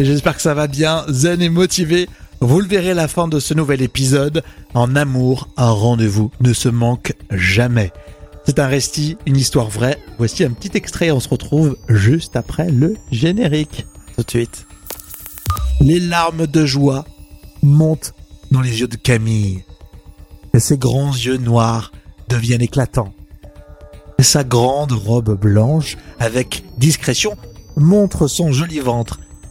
Et j'espère que ça va bien, zen et motivé. Vous le verrez à la fin de ce nouvel épisode. En amour, un rendez-vous ne se manque jamais. C'est un récit, une histoire vraie. Voici un petit extrait, on se retrouve juste après le générique. Tout de suite. Les larmes de joie montent dans les yeux de Camille. Et ses grands yeux noirs deviennent éclatants. Et sa grande robe blanche, avec discrétion, montre son joli ventre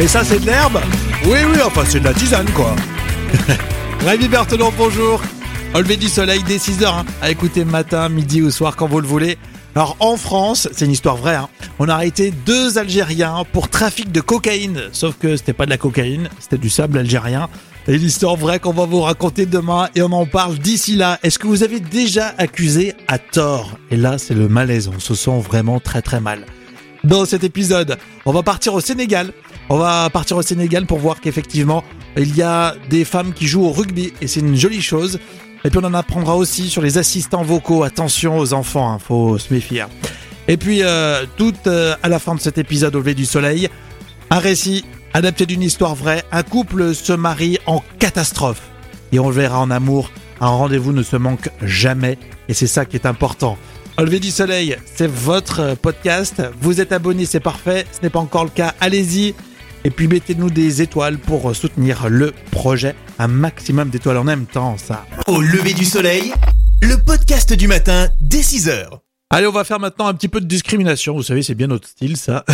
Et ça, c'est de l'herbe Oui, oui, enfin, c'est de la tisane, quoi. Rémi Berthelon, bonjour. Au lever du soleil dès 6h, hein, à écouter matin, midi ou soir, quand vous le voulez. Alors, en France, c'est une histoire vraie, hein, on a arrêté deux Algériens pour trafic de cocaïne. Sauf que c'était pas de la cocaïne, c'était du sable algérien. Et l'histoire vraie qu'on va vous raconter demain, et on en parle d'ici là. Est-ce que vous avez déjà accusé à tort? Et là, c'est le malaise, on se sent vraiment très très mal. Dans cet épisode, on va partir au Sénégal. On va partir au Sénégal pour voir qu'effectivement, il y a des femmes qui jouent au rugby et c'est une jolie chose. Et puis on en apprendra aussi sur les assistants vocaux. Attention aux enfants, hein, faut se méfier. Et puis euh, tout euh, à la fin de cet épisode au lever du soleil, un récit adapté d'une histoire vraie. Un couple se marie en catastrophe et on le verra en amour. Un rendez-vous ne se manque jamais et c'est ça qui est important. Au lever du soleil, c'est votre podcast. Vous êtes abonné, c'est parfait. Ce n'est pas encore le cas, allez-y. Et puis mettez-nous des étoiles pour soutenir le projet. Un maximum d'étoiles en même temps, ça. Au lever du soleil, le podcast du matin dès 6h. Allez, on va faire maintenant un petit peu de discrimination. Vous savez, c'est bien notre style, ça.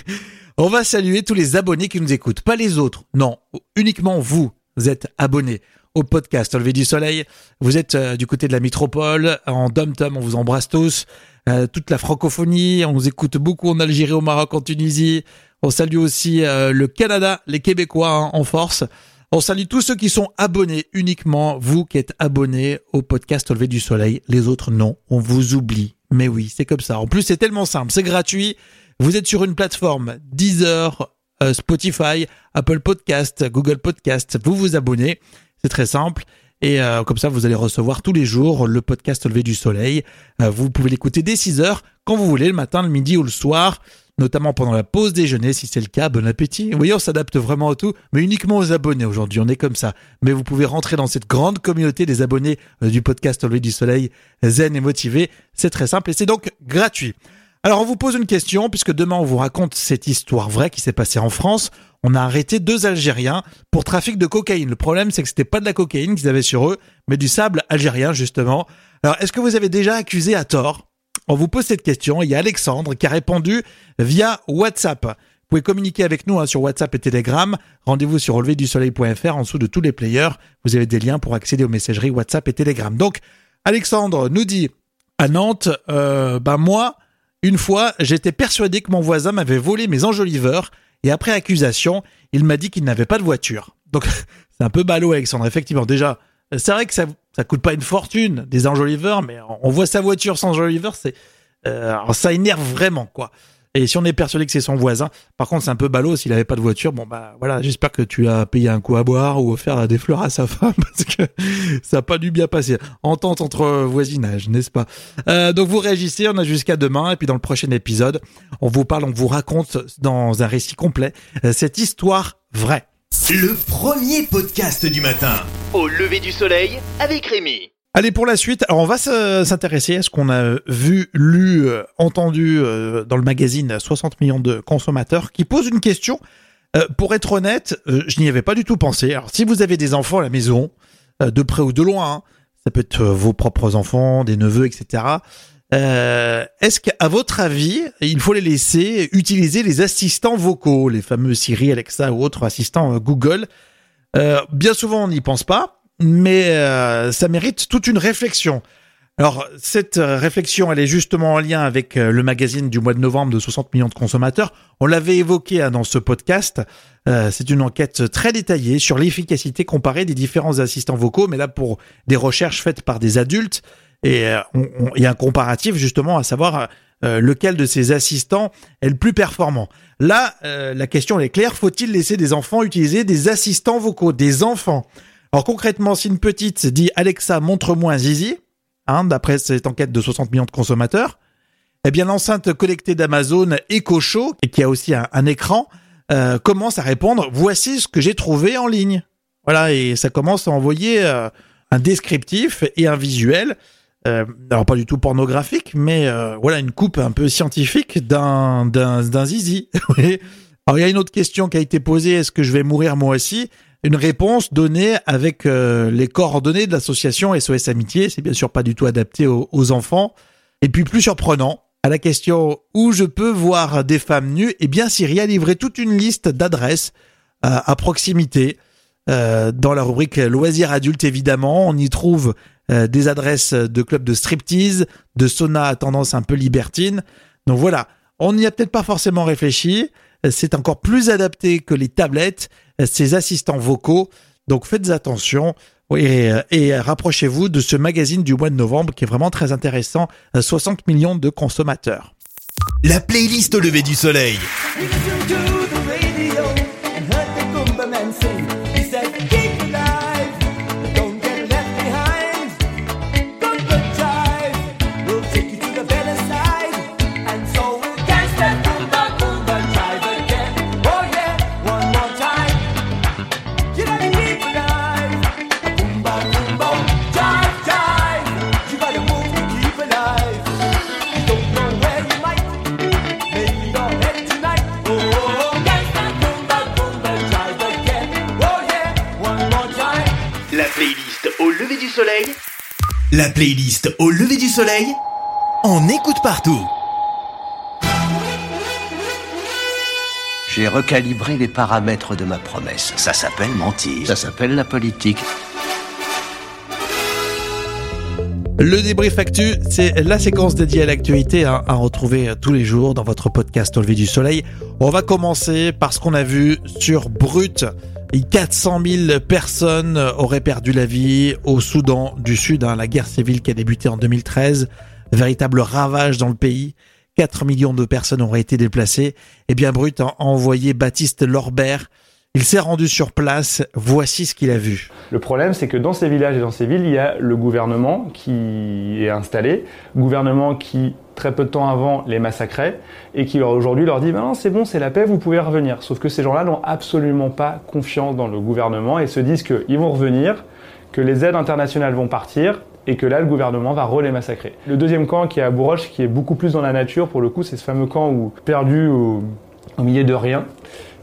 on va saluer tous les abonnés qui nous écoutent, pas les autres. Non, uniquement vous, vous êtes abonnés au podcast Au lever du soleil. Vous êtes euh, du côté de la métropole, en dom-tom, on vous embrasse tous. Euh, toute la francophonie, on vous écoute beaucoup en Algérie, au Maroc, en Tunisie. On salue aussi euh, le Canada, les Québécois hein, en force. On salue tous ceux qui sont abonnés, uniquement vous qui êtes abonnés au podcast Au lever du soleil. Les autres, non, on vous oublie. Mais oui, c'est comme ça. En plus, c'est tellement simple, c'est gratuit. Vous êtes sur une plateforme Deezer, Spotify, Apple Podcast, Google Podcast. Vous vous abonnez. C'est très simple. Et euh, comme ça, vous allez recevoir tous les jours le podcast Levé du Soleil. Euh, vous pouvez l'écouter dès 6 heures, quand vous voulez, le matin, le midi ou le soir, notamment pendant la pause déjeuner, si c'est le cas. Bon appétit. Vous voyez, on s'adapte vraiment à tout, mais uniquement aux abonnés aujourd'hui. On est comme ça. Mais vous pouvez rentrer dans cette grande communauté des abonnés euh, du podcast Levé du Soleil, zen et motivé. C'est très simple et c'est donc gratuit. Alors on vous pose une question, puisque demain on vous raconte cette histoire vraie qui s'est passée en France. On a arrêté deux Algériens pour trafic de cocaïne. Le problème c'est que c'était pas de la cocaïne qu'ils avaient sur eux, mais du sable algérien justement. Alors est-ce que vous avez déjà accusé à tort On vous pose cette question. Il y a Alexandre qui a répondu via WhatsApp. Vous pouvez communiquer avec nous hein, sur WhatsApp et Telegram. Rendez-vous sur releverdusoleil.fr en dessous de tous les players. Vous avez des liens pour accéder aux messageries WhatsApp et Telegram. Donc Alexandre nous dit à Nantes, euh, ben moi une fois, j'étais persuadé que mon voisin m'avait volé mes enjoliveurs et après accusation, il m'a dit qu'il n'avait pas de voiture. Donc c'est un peu ballot Alexandre, effectivement. Déjà, c'est vrai que ça ça coûte pas une fortune des enjoliveurs, mais on voit sa voiture sans enjoliveurs, c'est euh, ça énerve vraiment quoi. Et si on est persuadé que c'est son voisin, par contre c'est un peu ballot s'il avait pas de voiture. Bon bah voilà, j'espère que tu as payé un coup à boire ou offert des fleurs à sa femme parce que ça n'a pas dû bien passer. Entente entre voisinage, n'est-ce pas? Euh, Donc vous réagissez, on a jusqu'à demain et puis dans le prochain épisode, on vous parle, on vous raconte dans un récit complet euh, cette histoire vraie. Le premier podcast du matin. Au lever du soleil avec Rémi. Allez pour la suite, alors on va s'intéresser à ce qu'on a vu, lu, euh, entendu euh, dans le magazine 60 millions de consommateurs qui pose une question. Euh, pour être honnête, je n'y avais pas du tout pensé. Alors si vous avez des enfants à la maison, de près ou de loin, hein, ça peut être vos propres enfants, des neveux, etc. Est-ce qu'à votre avis, il faut les laisser utiliser les assistants vocaux, les fameux Siri, Alexa ou autres assistants Google? Bien souvent, on n'y pense pas mais euh, ça mérite toute une réflexion. Alors, cette euh, réflexion, elle est justement en lien avec euh, le magazine du mois de novembre de 60 millions de consommateurs. On l'avait évoqué hein, dans ce podcast. Euh, c'est une enquête très détaillée sur l'efficacité comparée des différents assistants vocaux, mais là pour des recherches faites par des adultes. Et il y a un comparatif justement à savoir lequel de ces assistants est le plus performant. Là, la question est claire, faut-il laisser des enfants utiliser des assistants vocaux, des enfants? Alors concrètement, si une petite dit Alexa, montre-moi un zizi, Hein, d'après cette enquête de 60 millions de consommateurs, eh bien l'enceinte connectée d'Amazon Echo Show, qui a aussi un, écran, euh, commence à répondre voici ce que j'ai trouvé en ligne. Voilà, et ça commence à envoyer euh, un descriptif et un visuel. Euh, alors pas du tout pornographique, mais voilà une coupe un peu scientifique d'un d'un zizi. alors il y a une autre question qui a été posée est-ce que je vais mourir moi aussi? Une réponse donnée avec euh, les coordonnées de l'association SOS Amitié. C'est bien sûr pas du tout adapté aux, enfants. Et puis plus surprenant, à la question où je peux voir des femmes nues, eh bien Siri a livré toute une liste d'adresses euh, à proximité. Euh, dans la rubrique loisirs adultes, évidemment, on y trouve des adresses de clubs de striptease, de sauna à tendance un peu libertine. Donc voilà, on n'y a peut-être pas forcément réfléchi. C'est encore plus adapté que les tablettes ces assistants vocaux. Donc faites attention et, et rapprochez-vous de ce magazine du mois de novembre qui est vraiment très intéressant. 60 millions de consommateurs. La playlist au lever du soleil. Soleil La playlist au lever du soleil, on écoute partout. J'ai recalibré les paramètres de ma promesse. Ça s'appelle mentir. Ça s'appelle la politique. Le débrief actu, c'est la séquence dédiée à l'actualité hein, à retrouver tous les jours dans votre podcast Au lever du soleil. On va commencer par ce qu'on a vu sur Brut. 400 000 personnes auraient perdu la vie au Soudan du Sud, hein, la guerre civile qui a débuté en 2013, véritable ravage dans le pays. 4 millions de personnes auraient été déplacées. Eh bien, Brut a envoyé Baptiste Lorbert. Il s'est rendu sur place. Voici ce qu'il a vu. Le problème, c'est que dans ces villages et dans ces villes, il y a le gouvernement qui est installé, gouvernement qui très peu de temps avant les massacrait et qui aujourd'hui leur dit ben non c'est bon c'est la paix vous pouvez revenir sauf que ces gens-là n'ont absolument pas confiance dans le gouvernement et se disent qu'ils vont revenir que les aides internationales vont partir et que là le gouvernement va re massacrer. Le deuxième camp qui est à Bourroche qui est beaucoup plus dans la nature pour le coup c'est ce fameux camp où perdu au milieu de rien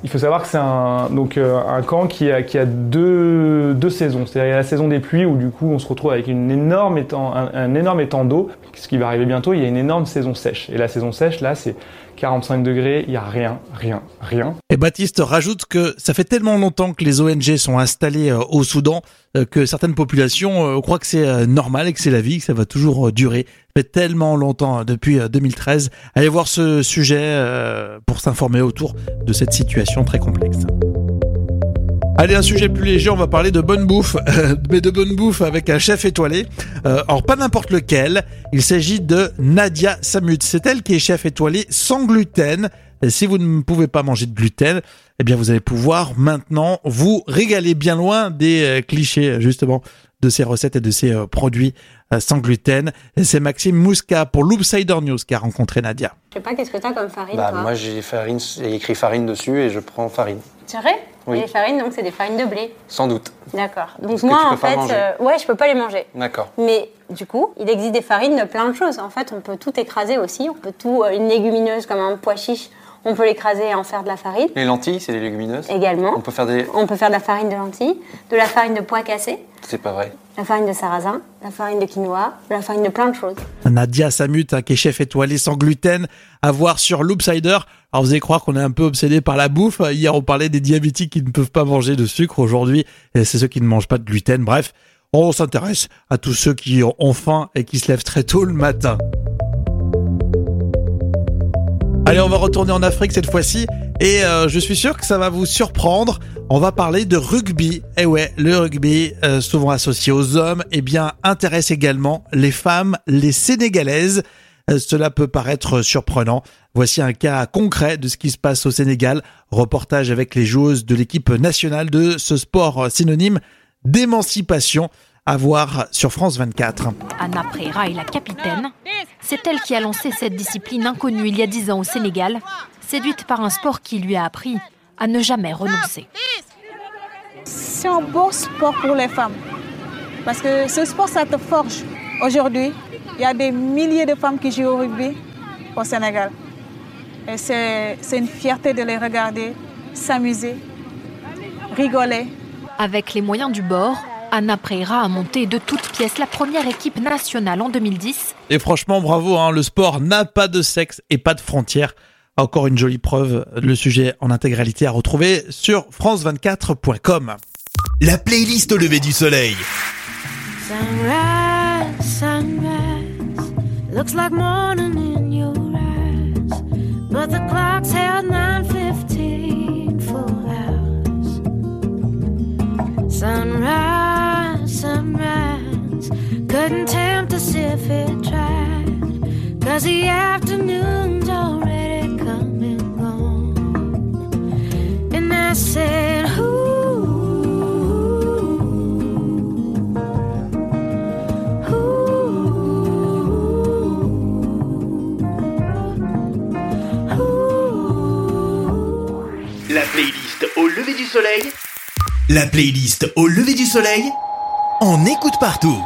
il faut savoir que c'est un, donc, euh, un camp qui a, qui a deux, deux saisons. C'est-à-dire la saison des pluies où du coup on se retrouve avec une énorme étang, un, énorme étang d'eau. Ce qui va arriver bientôt, il y a une énorme saison sèche. Et la saison sèche, là, c'est 45 degrés, il n'y a rien, rien, rien. Et Baptiste rajoute que ça fait tellement longtemps que les ONG sont installées euh, au Soudan que certaines populations croient que c'est normal et que c'est la vie, que ça va toujours durer. Ça fait tellement longtemps, hein, depuis 2013. Allez voir ce sujet pour s'informer autour de cette situation très complexe. Allez, un sujet plus léger, on va parler de bonne bouffe, mais de bonne bouffe avec un chef étoilé. Euh, alors, pas n'importe lequel, il s'agit de Nadia Samut. C'est elle qui est chef étoilé sans gluten. Et si vous ne pouvez pas manger de gluten, eh bien, vous allez pouvoir maintenant vous régaler bien loin des euh, clichés, justement, de ces recettes et de ces euh, produits sans gluten. C'est Maxime Mouska pour Loopsider News qui a rencontré Nadia. Je sais pas, qu'est-ce que tu as comme farine bah, toi Moi, j'ai farine, écrit farine dessus et je prends farine. C'est vrai? Oui. les farines, donc c'est des farines de blé. Sans doute. D'accord. Donc moi, en fait, euh, ouais, je peux pas les manger. D'accord. Mais du coup, il existe des farines de plein de choses. En fait, on peut tout écraser aussi. On peut tout, euh, une légumineuse comme un pois chiche, on peut l'écraser et en faire de la farine. Les lentilles, c'est des légumineuses Également. On peut faire des. On peut faire de la farine de lentilles, de la farine de pois cassés. C'est pas vrai. La farine de sarrasin, la farine de quinoa, la farine de plein de choses. Nadia Samut, hein, qui est chef étoilé sans gluten, à voir sur Loopsider. Alors vous allez croire qu'on est un peu obsédé par la bouffe. Hier, on parlait des diabétiques qui ne peuvent pas manger de sucre. Aujourd'hui, c'est ceux qui ne mangent pas de gluten. Bref, On s'intéresse à tous ceux qui ont faim et qui se lèvent très tôt le matin. Allez, on va retourner en Afrique cette fois-ci et euh, je suis sûr que ça va vous surprendre. On va parler de rugby. Et ouais, le rugby, euh, souvent associé aux hommes, eh bien, intéresse également les femmes, les sénégalaises. Euh, cela peut paraître surprenant. Voici un cas concret de ce qui se passe au Sénégal. Reportage avec les joueuses de l'équipe nationale de ce sport synonyme d'émancipation à voir sur France 24. Anna Preira est la capitaine. C'est elle qui a lancé cette discipline inconnue il y a dix ans au Sénégal, séduite par un sport qui lui a appris à ne jamais renoncer. C'est un beau sport pour les femmes. Parce que ce sport, ça te forge. Aujourd'hui, il y a des milliers de femmes qui jouent au rugby au Sénégal. Et c'est une fierté de les regarder, s'amuser, rigoler. Avec les moyens du bord, Anna Preira a monté de toutes pièces la première équipe nationale en 2010. Et franchement, bravo, hein, le sport n'a pas de sexe et pas de frontières. Encore une jolie preuve, le sujet en intégralité à retrouver sur france24.com. La playlist au lever du soleil. Sunrise, sunrise, looks like morning in your eyes, but the clock's held 9:15 for hours. Sunrise, sunrise, couldn't tempt us if it tried, cause the afternoon's already come and gone. And I said, La playlist au lever du soleil. La playlist au lever du soleil. On écoute partout.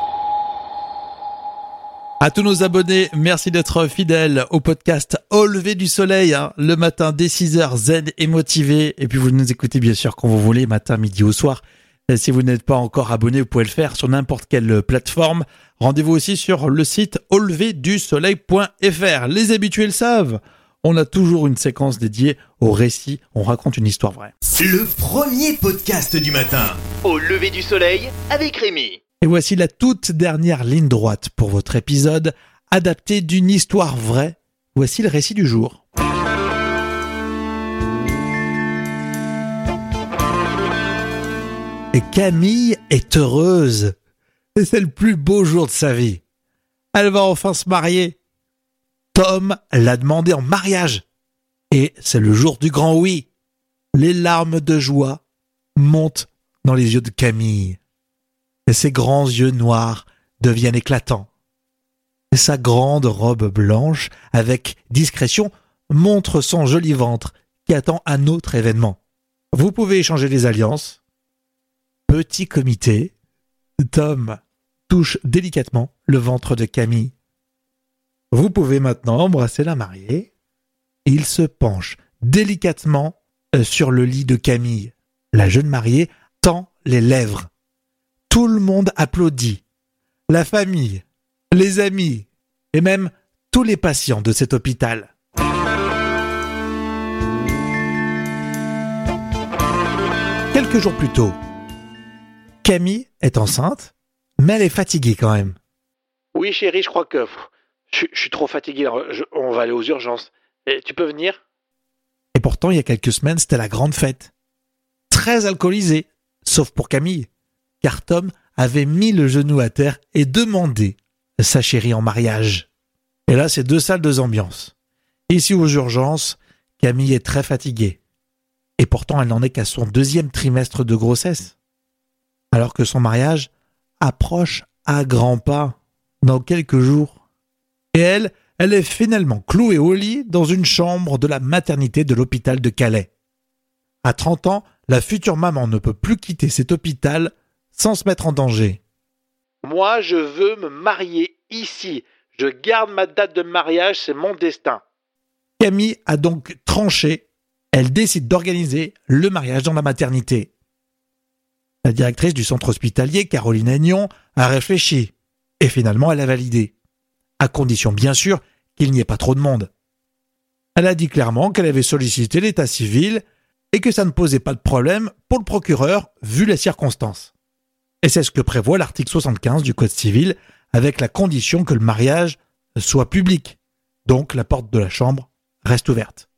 À tous nos abonnés, merci d'être fidèles au podcast Au lever du soleil, hein, le matin dès 6h, zen et motivé. Et puis vous nous écoutez bien sûr quand vous voulez, matin, midi ou soir. Et si vous n'êtes pas encore abonné, vous pouvez le faire sur n'importe quelle plateforme. Rendez-vous aussi sur le site auleverdusoleil.fr. Les habitués le savent. On a toujours une séquence dédiée au récit. On raconte une histoire vraie. Le premier podcast du matin. Au lever du soleil avec Rémi. Et voici la toute dernière ligne droite pour votre épisode, adapté d'une histoire vraie. Voici le récit du jour. Et Camille est heureuse. C'est le plus beau jour de sa vie. Elle va enfin se marier. Tom l'a demandé en mariage. Et c'est le jour du grand oui. Les larmes de joie montent dans les yeux de Camille. Ses grands yeux noirs deviennent éclatants. Sa grande robe blanche, avec discrétion, montre son joli ventre qui attend un autre événement. Vous pouvez échanger les alliances. Petit comité. Tom touche délicatement le ventre de Camille. Vous pouvez maintenant embrasser la mariée. Il se penche délicatement euh, sur le lit de Camille. La jeune mariée tend les lèvres. Tout le monde applaudit. La famille, les amis et même tous les patients de cet hôpital. Quelques jours plus tôt, Camille est enceinte, mais elle est fatiguée quand même. Oui, chérie, je crois que je, je suis trop fatigué. on va aller aux urgences. Et tu peux venir? Et pourtant, il y a quelques semaines, c'était la grande fête. Très alcoolisée, sauf pour Camille, car Tom avait mis le genou à terre et demandé sa chérie en mariage. Et là, c'est deux salles, deux ambiances. Ici aux urgences, Camille est très fatiguée. Et pourtant, elle n'en est qu'à son deuxième trimestre de grossesse. Alors que son mariage approche à grands pas dans quelques jours. Et elle, elle est finalement clouée au lit dans une chambre de la maternité de l'hôpital de Calais. À 30 ans, la future maman ne peut plus quitter cet hôpital sans se mettre en danger. Moi, je veux me marier ici. Je garde ma date de mariage, c'est mon destin. Camille a donc tranché. Elle décide d'organiser le mariage dans la maternité. La directrice du centre hospitalier, Caroline Agnon, a réfléchi. Et finalement, elle a validé. À condition, bien sûr, qu'il n'y ait pas trop de monde. Elle a dit clairement qu'elle avait sollicité l'état civil et que ça ne posait pas de problème pour le procureur vu les circonstances. Et c'est ce que prévoit l'article 75 du Code civil, avec la condition que le mariage soit public. Donc la porte de la chambre reste ouverte.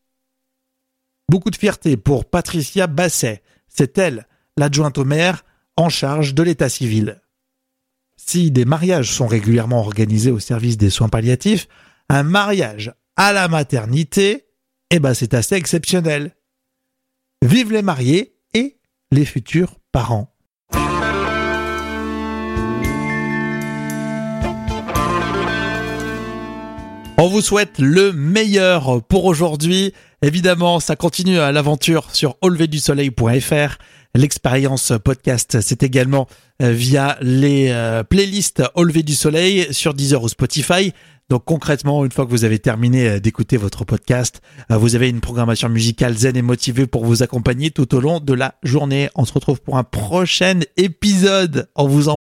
Beaucoup de fierté pour Patricia Basset. C'est elle, l'adjointe au maire, en charge de l'état civil. Si des mariages sont régulièrement organisés au service des soins palliatifs, un mariage à la maternité, eh ben c'est assez exceptionnel. Vive les mariés et les futurs parents. On vous souhaite le meilleur pour aujourd'hui. Évidemment, ça continue à l'aventure sur auleverdusoleil.fr. L'expérience podcast, c'est également euh, via les euh, playlists Au lever du soleil sur Deezer ou Spotify. Donc concrètement, une fois que vous avez terminé euh, d'écouter votre podcast, vous avez une programmation musicale zen et motivée pour vous accompagner tout au long de la journée. On se retrouve pour un prochain épisode. On vous en